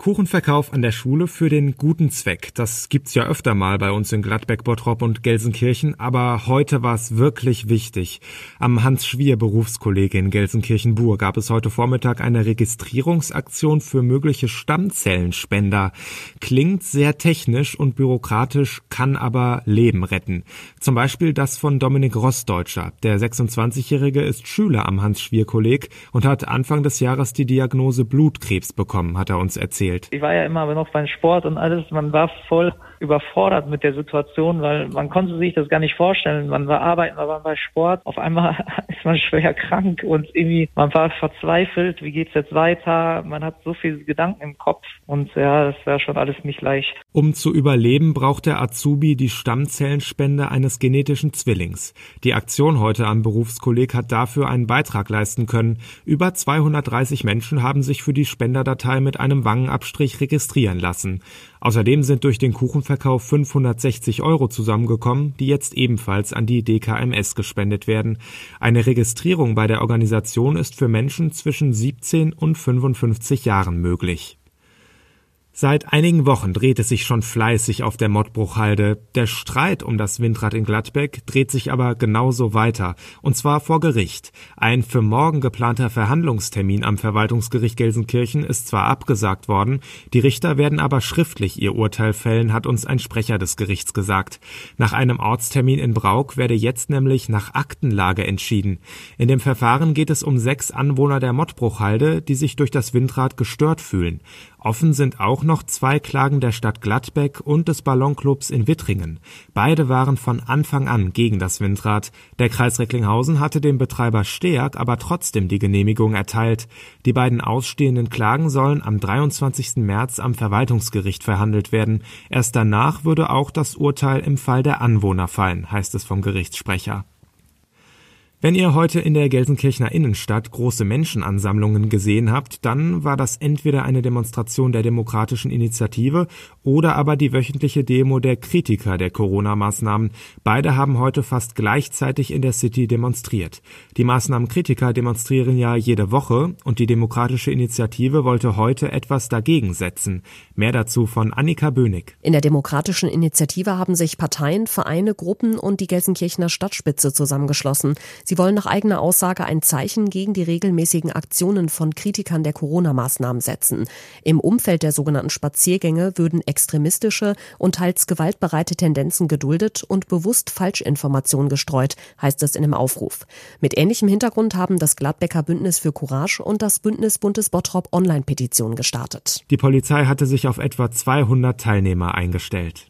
Kuchenverkauf an der Schule für den guten Zweck. Das gibt's ja öfter mal bei uns in Gladbeck, Bottrop und Gelsenkirchen, aber heute war es wirklich wichtig. Am Hans-Schwier-Berufskolleg in Gelsenkirchen-Bur gab es heute Vormittag eine Registrierungsaktion für mögliche Stammzellenspender. Klingt sehr technisch und bürokratisch, kann aber Leben retten. Zum Beispiel das von Dominik Rossdeutscher. Der 26-Jährige ist Schüler am Hans-Schwier-Kolleg und hat Anfang des Jahres die Diagnose Blutkrebs bekommen, hat er uns erzählt erzählt. Ich war ja immer noch beim Sport und alles, man war voll überfordert mit der Situation, weil man konnte sich das gar nicht vorstellen. Man war arbeiten, man war bei Sport, auf einmal ist man schwer krank und irgendwie, man war verzweifelt, wie geht's jetzt weiter? Man hat so viele Gedanken im Kopf und ja, das wäre schon alles nicht leicht. Um zu überleben, braucht der Azubi die Stammzellenspende eines genetischen Zwillings. Die Aktion heute am Berufskolleg hat dafür einen Beitrag leisten können. Über 230 Menschen haben sich für die Spenderdatei mit einem Wangenabstrich registrieren lassen. Außerdem sind durch den Kuchenverkauf 560 Euro zusammengekommen, die jetzt ebenfalls an die DKMS gespendet werden. Eine Registrierung bei der Organisation ist für Menschen zwischen 17 und 55 Jahren möglich. Seit einigen Wochen dreht es sich schon fleißig auf der Mottbruchhalde. Der Streit um das Windrad in Gladbeck dreht sich aber genauso weiter. Und zwar vor Gericht. Ein für morgen geplanter Verhandlungstermin am Verwaltungsgericht Gelsenkirchen ist zwar abgesagt worden, die Richter werden aber schriftlich ihr Urteil fällen, hat uns ein Sprecher des Gerichts gesagt. Nach einem Ortstermin in Brauk werde jetzt nämlich nach Aktenlage entschieden. In dem Verfahren geht es um sechs Anwohner der Mottbruchhalde, die sich durch das Windrad gestört fühlen. Offen sind auch noch zwei Klagen der Stadt Gladbeck und des Ballonclubs in Wittringen. Beide waren von Anfang an gegen das Windrad. Der Kreis Recklinghausen hatte dem Betreiber Steag aber trotzdem die Genehmigung erteilt. Die beiden ausstehenden Klagen sollen am 23. März am Verwaltungsgericht verhandelt werden. Erst danach würde auch das Urteil im Fall der Anwohner fallen, heißt es vom Gerichtssprecher. Wenn ihr heute in der Gelsenkirchener Innenstadt große Menschenansammlungen gesehen habt, dann war das entweder eine Demonstration der Demokratischen Initiative oder aber die wöchentliche Demo der Kritiker der Corona-Maßnahmen. Beide haben heute fast gleichzeitig in der City demonstriert. Die Maßnahmenkritiker demonstrieren ja jede Woche und die Demokratische Initiative wollte heute etwas dagegen setzen. Mehr dazu von Annika Bönig. In der Demokratischen Initiative haben sich Parteien, Vereine, Gruppen und die Gelsenkirchener Stadtspitze zusammengeschlossen. Sie wollen nach eigener Aussage ein Zeichen gegen die regelmäßigen Aktionen von Kritikern der Corona-Maßnahmen setzen. Im Umfeld der sogenannten Spaziergänge würden extremistische und teils gewaltbereite Tendenzen geduldet und bewusst Falschinformationen gestreut, heißt es in dem Aufruf. Mit ähnlichem Hintergrund haben das Gladbecker Bündnis für Courage und das Bündnis Buntes Bottrop Online-Petition gestartet. Die Polizei hatte sich auf etwa 200 Teilnehmer eingestellt.